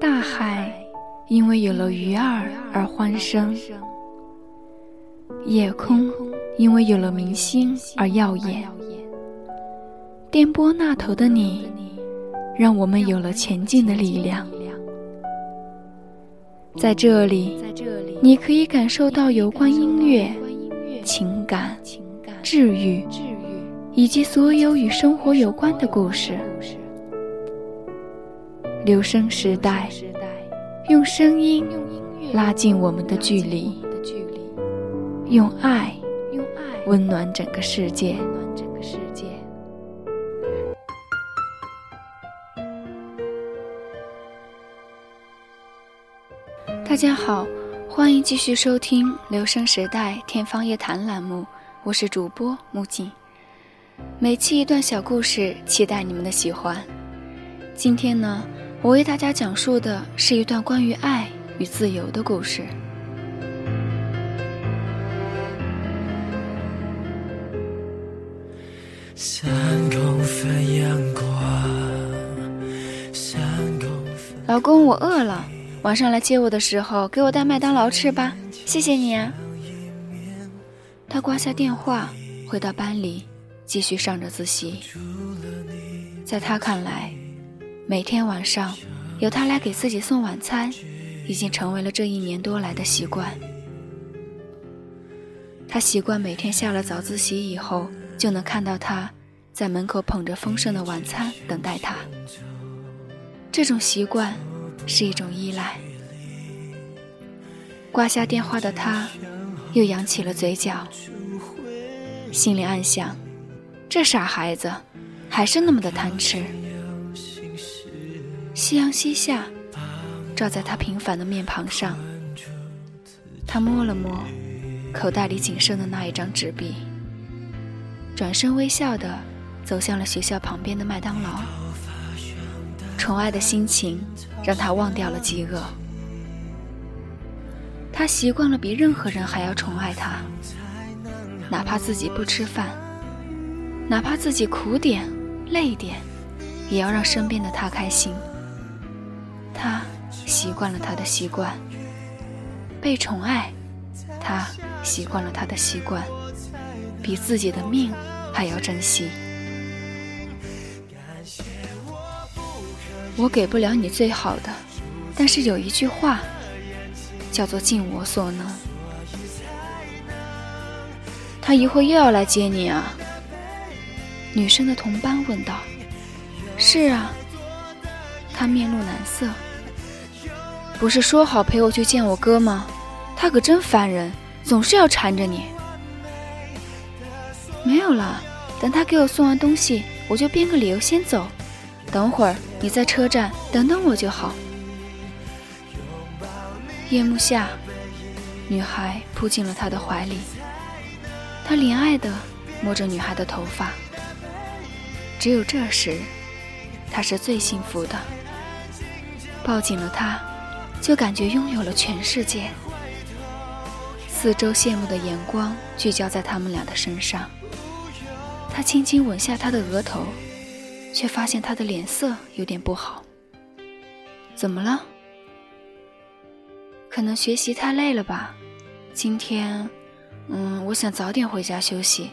大海因为有了鱼儿而欢声，夜空因为有了明星而耀眼。电波那头的你，让我们有了前进的力量。在这里，你可以感受到有关音乐、情感、治愈，以及所有与生活有关的故事。留声时代，用声音拉近我们的距离，用爱温暖整个世界。大家好，欢迎继续收听《留声时代天方夜谭》栏目，我是主播木槿。每期一段小故事，期待你们的喜欢。今天呢，我为大家讲述的是一段关于爱与自由的故事。老公，我饿了。晚上来接我的时候，给我带麦当劳吃吧，谢谢你啊。他挂下电话，回到班里，继续上着自习。在他看来，每天晚上有他来给自己送晚餐，已经成为了这一年多来的习惯。他习惯每天下了早自习以后，就能看到他在门口捧着丰盛的晚餐等待他。这种习惯。是一种依赖。挂下电话的他，又扬起了嘴角，心里暗想：这傻孩子，还是那么的贪吃。夕阳西下，照在他平凡的面庞上。他摸了摸口袋里仅剩的那一张纸币，转身微笑的走向了学校旁边的麦当劳。宠爱的心情。让他忘掉了饥饿。他习惯了比任何人还要宠爱他，哪怕自己不吃饭，哪怕自己苦点、累点，也要让身边的他开心。习惯了他的习惯，被宠爱，他习惯了他的习惯，比自己的命还要珍惜。我给不了你最好的，但是有一句话，叫做尽我所能。他一会又要来接你啊？女生的同班问道。是啊。他面露难色。不是说好陪我去见我哥吗？他可真烦人，总是要缠着你。没有了，等他给我送完东西，我就编个理由先走。等会儿你在车站等等我就好。夜幕下，女孩扑进了他的怀里，他怜爱地摸着女孩的头发。只有这时，他是最幸福的。抱紧了她，就感觉拥有了全世界。四周羡慕的眼光聚焦在他们俩的身上，他轻轻吻下她的额头。却发现她的脸色有点不好。怎么了？可能学习太累了吧？今天，嗯，我想早点回家休息。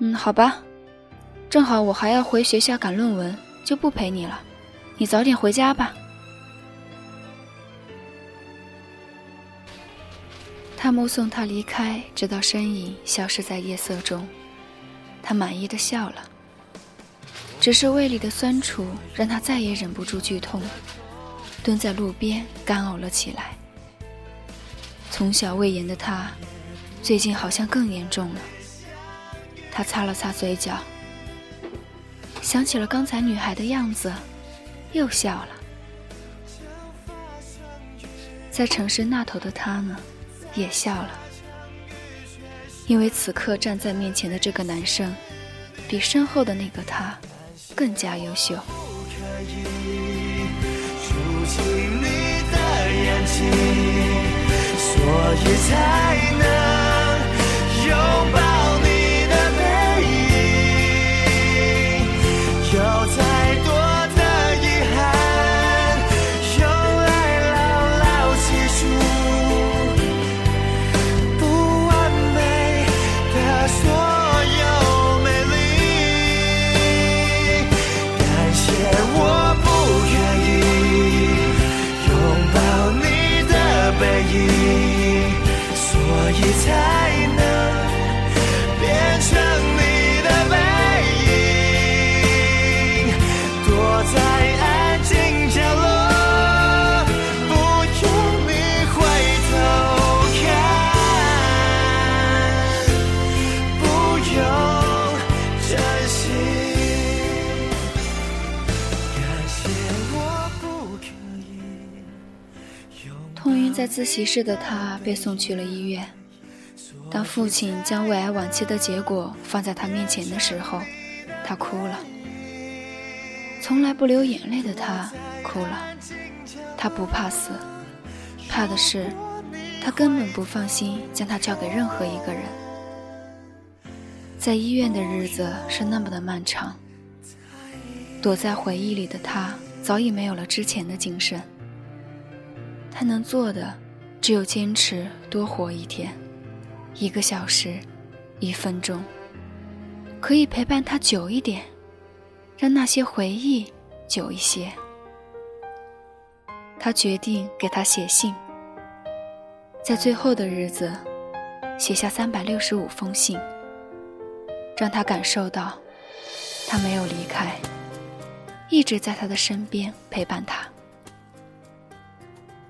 嗯，好吧，正好我还要回学校赶论文，就不陪你了。你早点回家吧。他目送他离开，直到身影消失在夜色中，他满意的笑了。只是胃里的酸楚让他再也忍不住剧痛，蹲在路边干呕了起来。从小胃炎的他，最近好像更严重了。他擦了擦嘴角，想起了刚才女孩的样子，又笑了。在城市那头的他呢，也笑了，因为此刻站在面前的这个男生，比身后的那个他。更加优秀。所以才能拥抱。在自习室的他被送去了医院。当父亲将胃癌晚期的结果放在他面前的时候，他哭了。从来不流眼泪的他哭了。他不怕死，怕的是他根本不放心将他交给任何一个人。在医院的日子是那么的漫长。躲在回忆里的他早已没有了之前的精神。他能做的只有坚持多活一天。一个小时，一分钟，可以陪伴他久一点，让那些回忆久一些。他决定给他写信，在最后的日子，写下三百六十五封信，让他感受到，他没有离开，一直在他的身边陪伴他。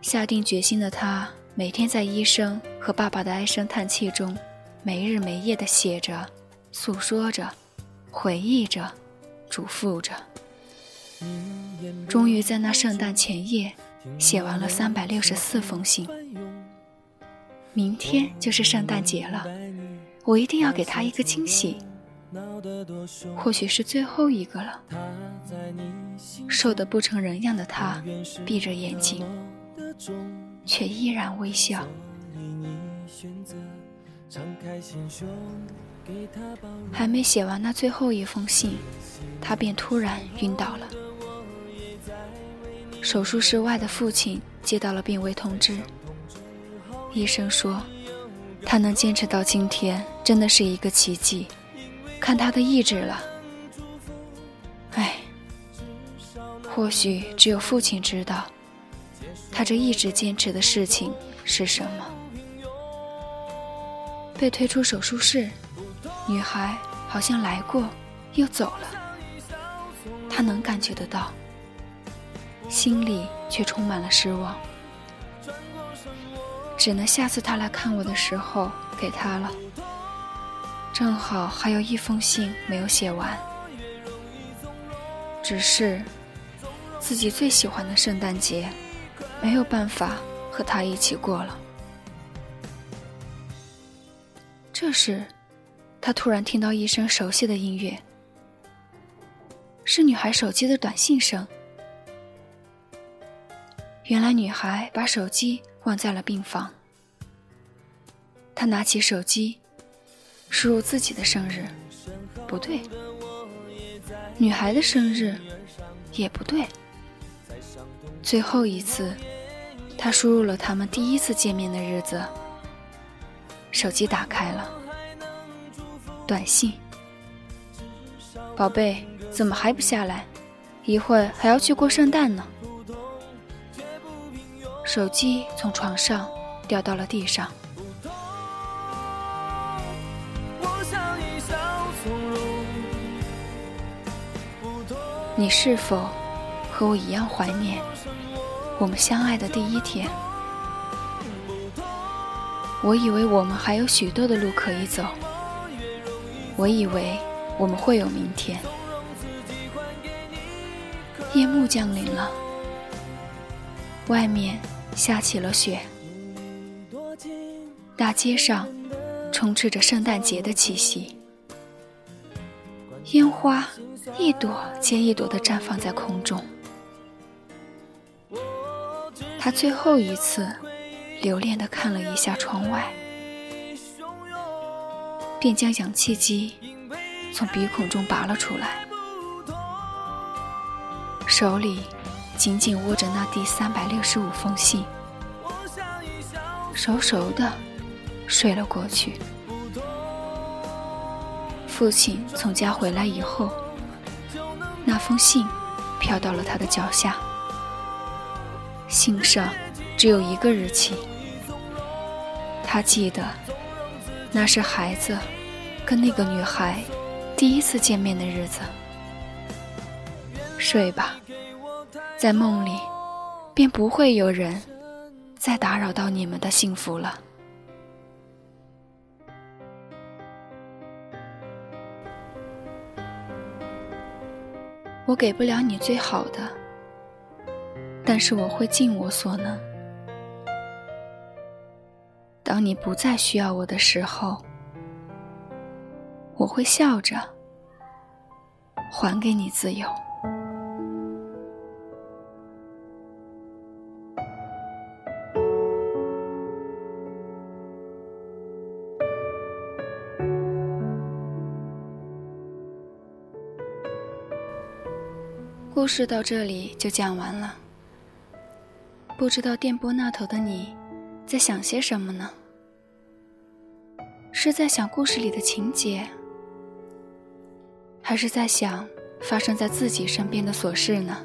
下定决心的他。每天在医生和爸爸的唉声叹气中，没日没夜地写着、诉说着、回忆着、嘱咐着。终于在那圣诞前夜，写完了三百六十四封信。明天就是圣诞节了，我一定要给他一个惊喜，或许是最后一个了。瘦得不成人样的他，闭着眼睛。却依然微笑。还没写完那最后一封信，他便突然晕倒了。手术室外的父亲接到了病危通知，医生说，他能坚持到今天真的是一个奇迹，看他的意志了。唉，或许只有父亲知道。他这一直坚持的事情是什么？被推出手术室，女孩好像来过又走了。他能感觉得到，心里却充满了失望。只能下次他来看我的时候给他了。正好还有一封信没有写完，只是自己最喜欢的圣诞节。没有办法和他一起过了。这时，他突然听到一声熟悉的音乐，是女孩手机的短信声。原来，女孩把手机忘在了病房。他拿起手机，输入自己的生日，不对；女孩的生日，也不对。最后一次，他输入了他们第一次见面的日子。手机打开了，短信：“宝贝，怎么还不下来？一会还要去过圣诞呢。”手机从床上掉到了地上。你是否和我一样怀念？我们相爱的第一天，我以为我们还有许多的路可以走。我以为我们会有明天。夜幕降临了，外面下起了雪，大街上充斥着圣诞节的气息，烟花一朵接一朵的绽放在空中。他最后一次留恋地看了一下窗外，便将氧气机从鼻孔中拔了出来，手里紧紧握着那第三百六十五封信，熟熟的睡了过去。父亲从家回来以后，那封信飘到了他的脚下。信上只有一个日期，他记得那是孩子跟那个女孩第一次见面的日子。睡吧，在梦里便不会有人再打扰到你们的幸福了。我给不了你最好的。但是我会尽我所能，当你不再需要我的时候，我会笑着还给你自由。故事到这里就讲完了。不知道电波那头的你，在想些什么呢？是在想故事里的情节，还是在想发生在自己身边的琐事呢？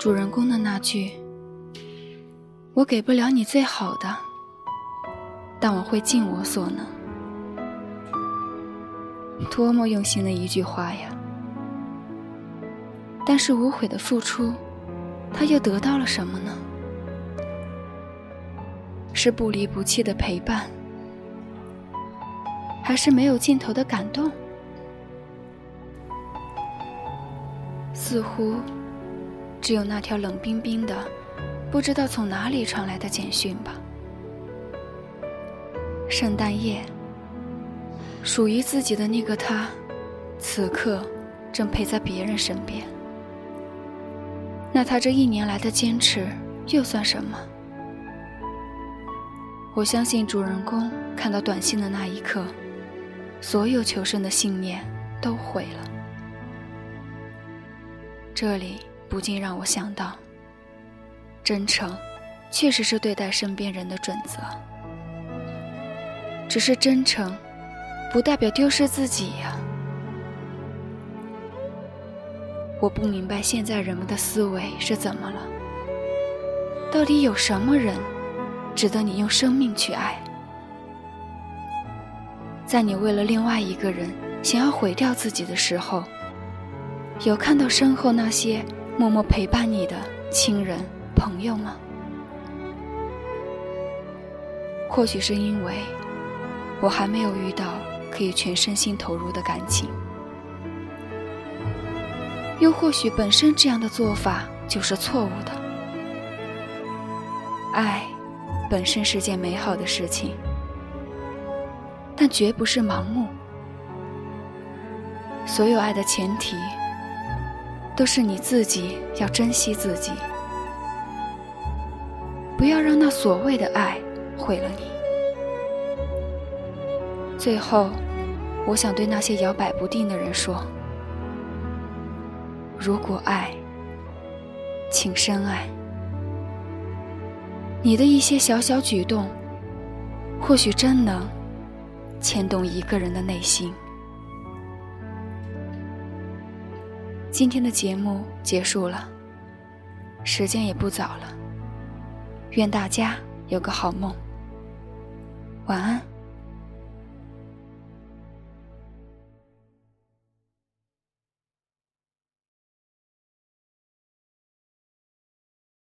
主人公的那句“我给不了你最好的，但我会尽我所能”，多么用心的一句话呀！但是无悔的付出。他又得到了什么呢？是不离不弃的陪伴，还是没有尽头的感动？似乎只有那条冷冰冰的、不知道从哪里传来的简讯吧。圣诞夜，属于自己的那个他，此刻正陪在别人身边。那他这一年来的坚持又算什么？我相信主人公看到短信的那一刻，所有求生的信念都毁了。这里不禁让我想到，真诚确实是对待身边人的准则。只是真诚，不代表丢失自己呀。我不明白现在人们的思维是怎么了？到底有什么人值得你用生命去爱？在你为了另外一个人想要毁掉自己的时候，有看到身后那些默默陪伴你的亲人朋友吗？或许是因为我还没有遇到可以全身心投入的感情。又或许本身这样的做法就是错误的。爱本身是件美好的事情，但绝不是盲目。所有爱的前提，都是你自己要珍惜自己，不要让那所谓的爱毁了你。最后，我想对那些摇摆不定的人说。如果爱，请深爱。你的一些小小举动，或许真能牵动一个人的内心。今天的节目结束了，时间也不早了。愿大家有个好梦，晚安。